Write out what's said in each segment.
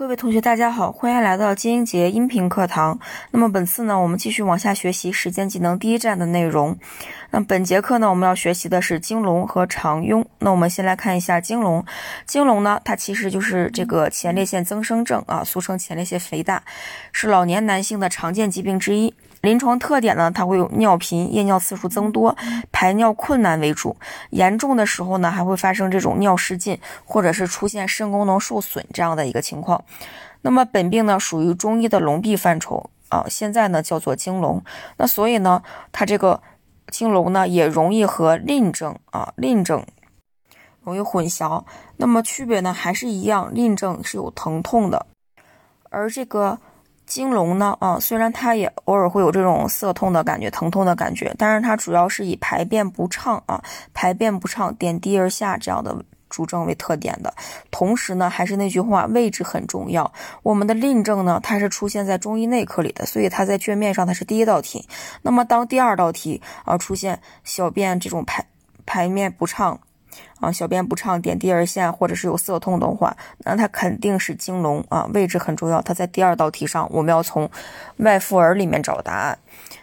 各位同学，大家好，欢迎来到金英杰音频课堂。那么本次呢，我们继续往下学习时间技能第一站的内容。那本节课呢，我们要学习的是经龙和肠痈。那我们先来看一下经龙。经龙呢，它其实就是这个前列腺增生症啊，俗称前列腺肥大，是老年男性的常见疾病之一。临床特点呢，它会有尿频、夜尿次数增多、排尿困难为主。严重的时候呢，还会发生这种尿失禁，或者是出现肾功能受损这样的一个情况。那么本病呢，属于中医的龙痹范畴啊，现在呢叫做经龙。那所以呢，它这个经龙呢，也容易和淋症啊、淋症容易混淆。那么区别呢，还是一样，淋症是有疼痛的，而这个。金龙呢，啊，虽然它也偶尔会有这种涩痛的感觉、疼痛的感觉，但是它主要是以排便不畅啊、排便不畅、点滴而下这样的主症为特点的。同时呢，还是那句话，位置很重要。我们的淋症呢，它是出现在中医内科里的，所以它在卷面上它是第一道题。那么当第二道题啊出现小便这种排排便不畅。啊，小便不畅、点滴而下，或者是有涩痛的话，那它肯定是经聋啊，位置很重要。它在第二道题上，我们要从外妇儿里面找答案。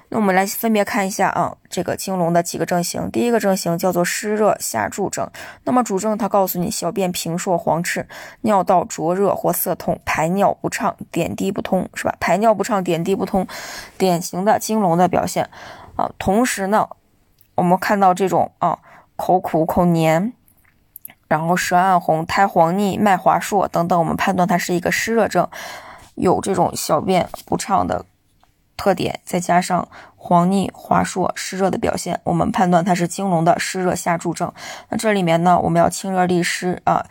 那我们来分别看一下啊，这个经龙的几个症型。第一个症型叫做湿热下注症，那么主症它告诉你小便频数黄赤，尿道灼热或涩痛，排尿不畅，点滴不通，是吧？排尿不畅，点滴不通，典型的经龙的表现啊。同时呢，我们看到这种啊。口苦、口黏，然后舌暗红、苔黄腻、脉滑数等等，我们判断它是一个湿热症，有这种小便不畅的特点，再加上黄腻、滑数、湿热的表现，我们判断它是经聋的湿热下注症。那这里面呢，我们要清热利湿啊，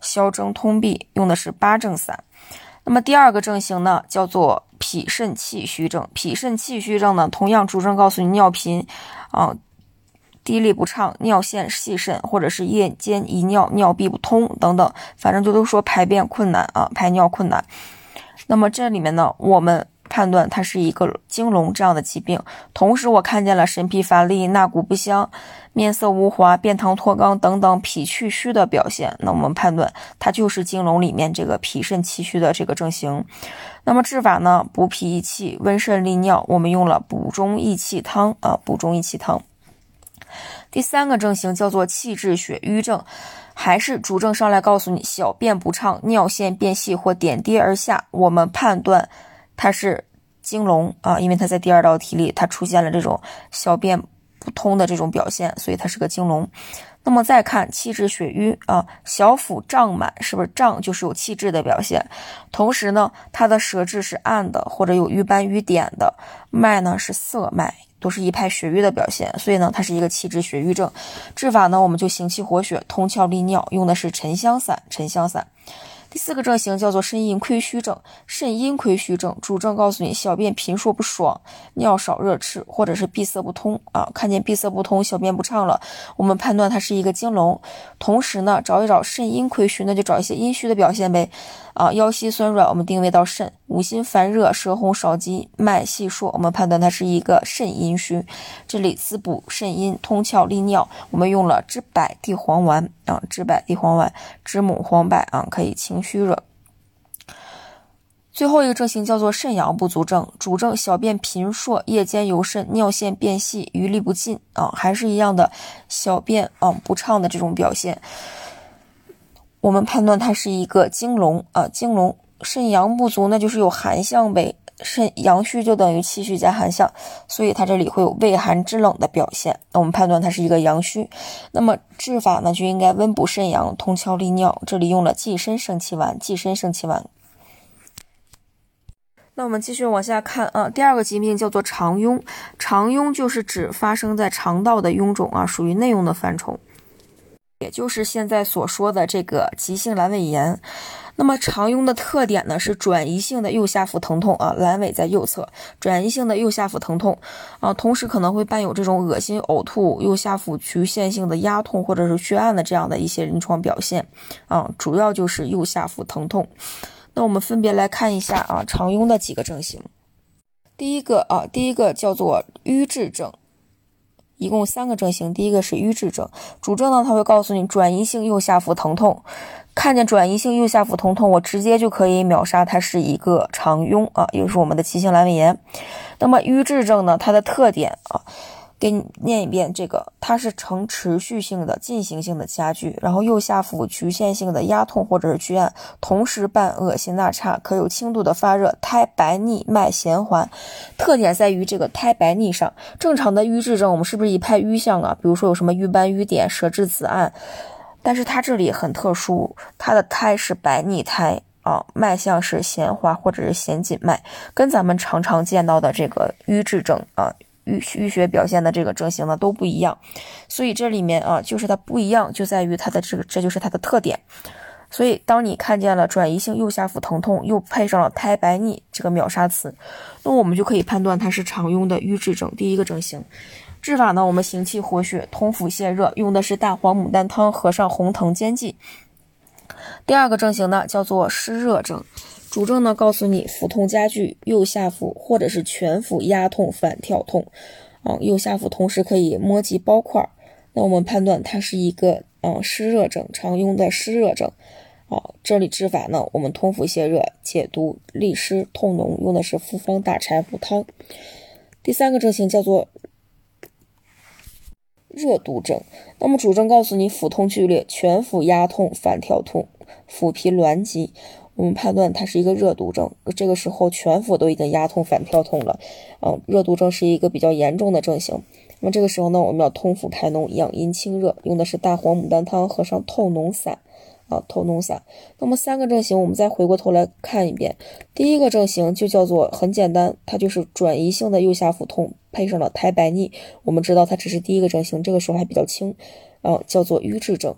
消征通闭，用的是八正散。那么第二个症型呢，叫做脾肾气虚症。脾肾气虚症呢，同样主症告诉你尿频啊。滴沥不畅、尿线细渗，或者是夜间遗尿、尿闭不通等等，反正就都说排便困难啊，排尿困难。那么这里面呢，我们判断它是一个经龙这样的疾病。同时，我看见了神疲乏力、纳谷不香、面色无华、便溏脱肛等等脾气虚的表现。那我们判断它就是经龙里面这个脾肾气虚的这个症型。那么治法呢，补脾益气、温肾利尿，我们用了补中益气汤啊，补中益气汤。第三个症型叫做气滞血瘀症，还是主症上来告诉你小便不畅、尿线变细或点滴而下，我们判断它是经龙啊，因为它在第二道题里它出现了这种小便不通的这种表现，所以它是个经龙。那么再看气滞血瘀啊，小腹胀满，是不是胀就是有气滞的表现？同时呢，它的舌质是暗的或者有瘀斑瘀点的，脉呢是涩脉。都是一派血瘀的表现，所以呢，它是一个气滞血瘀症。治法呢，我们就行气活血、通窍利尿，用的是沉香散。沉香散。第四个症型叫做肾阴亏虚症，肾阴亏虚症主症告诉你小便频数不爽，尿少热赤，或者是闭塞不通啊。看见闭塞不通，小便不畅了，我们判断它是一个经聋。同时呢，找一找肾阴亏虚，那就找一些阴虚的表现呗。啊，腰膝酸软，我们定位到肾；五心烦热，舌红少津，脉细数，我们判断它是一个肾阴虚。这里滋补肾阴，通窍利尿，我们用了知柏地黄丸啊，知柏地黄丸，知母黄柏啊，可以清虚热。最后一个症型叫做肾阳不足症，主症小便频数，夜间有肾，尿线变细，余沥不尽啊，还是一样的小便啊不畅的这种表现。我们判断它是一个经聋啊，经聋肾阳不足，那就是有寒象呗。肾阳虚就等于气虚加寒象，所以它这里会有畏寒肢冷的表现。那我们判断它是一个阳虚，那么治法呢就应该温补肾阳，通窍利尿。这里用了济参生气丸，济参生气丸。那我们继续往下看啊，第二个疾病叫做肠痈，肠痈就是指发生在肠道的臃肿啊，属于内痈的范畴。也就是现在所说的这个急性阑尾炎，那么常用的特点呢是转移性的右下腹疼痛啊，阑尾在右侧，转移性的右下腹疼痛啊，同时可能会伴有这种恶心、呕吐、右下腹局限性的压痛或者是血暗的这样的一些临床表现啊，主要就是右下腹疼痛。那我们分别来看一下啊，常用的几个症型。第一个啊，第一个叫做瘀滞症。一共三个症型。第一个是瘀滞症，主症呢，它会告诉你转移性右下腹疼痛。看见转移性右下腹疼痛，我直接就可以秒杀它是一个肠痈啊，又是我们的急性阑尾炎。那么瘀滞症呢，它的特点啊。给你念一遍，这个它是呈持续性的进行性的加剧，然后右下腹局限性的压痛或者是拘按，同时伴恶心纳差，可有轻度的发热，苔白腻，脉弦缓。特点在于这个苔白腻上。正常的瘀滞症，我们是不是一派瘀象啊？比如说有什么瘀斑、瘀点、舌质紫暗，但是它这里很特殊，它的苔是白腻苔啊，脉象是弦滑或者是弦紧脉，跟咱们常常见到的这个瘀滞症啊。淤淤血表现的这个症型呢都不一样，所以这里面啊，就是它不一样，就在于它的这个，这就是它的特点。所以当你看见了转移性右下腹疼痛，又配上了苔白腻这个秒杀词，那我们就可以判断它是常用的瘀滞症。第一个症型，治法呢，我们行气活血，通腹泻热，用的是大黄牡丹汤合上红藤煎剂。第二个症型呢，叫做湿热症。主症呢，告诉你腹痛加剧，右下腹或者是全腹压痛、反跳痛，啊，右下腹同时可以摸及包块，那我们判断它是一个嗯湿热症，常用的湿热症，啊，这里治法呢，我们通腹泻热、解毒、利湿、痛脓，用的是复方大柴胡汤。第三个症型叫做热毒症，那么主症告诉你腹痛剧烈，全腹压痛、反跳痛，腹皮挛急。我们判断它是一个热毒症，这个时候全腹都已经压痛反跳痛了，嗯，热毒症是一个比较严重的症型。那么这个时候呢，我们要通腹开脓，养阴清热，用的是大黄牡丹汤合上透脓散，啊，透脓散。那么三个症型，我们再回过头来看一遍。第一个症型就叫做很简单，它就是转移性的右下腹痛，配上了苔白腻。我们知道它只是第一个症型，这个时候还比较轻，啊，叫做瘀滞症。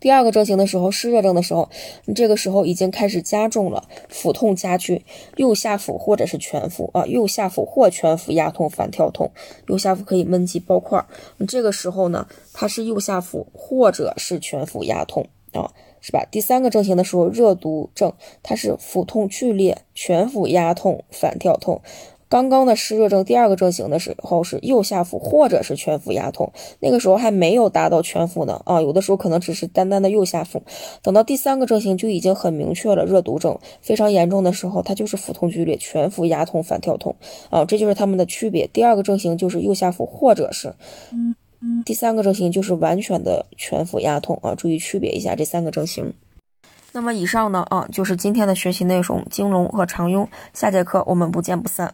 第二个症型的时候，湿热症的时候，你这个时候已经开始加重了，腹痛加剧，右下腹或者是全腹啊，右下腹或全腹压痛反跳痛，右下腹可以闷积包块。你这个时候呢，它是右下腹或者是全腹压痛啊，是吧？第三个症型的时候，热毒症，它是腹痛剧烈，全腹压痛反跳痛。刚刚的湿热症第二个症型的时候是右下腹或者是全腹压痛，那个时候还没有达到全腹呢啊，有的时候可能只是单单的右下腹。等到第三个症型就已经很明确了，热毒症非常严重的时候，它就是腹痛剧烈，全腹压痛反跳痛啊，这就是它们的区别。第二个症型就是右下腹或者是，第三个症型就是完全的全腹压痛啊，注意区别一下这三个症型。那么以上呢啊就是今天的学习内容，金龙和肠痈，下节课我们不见不散。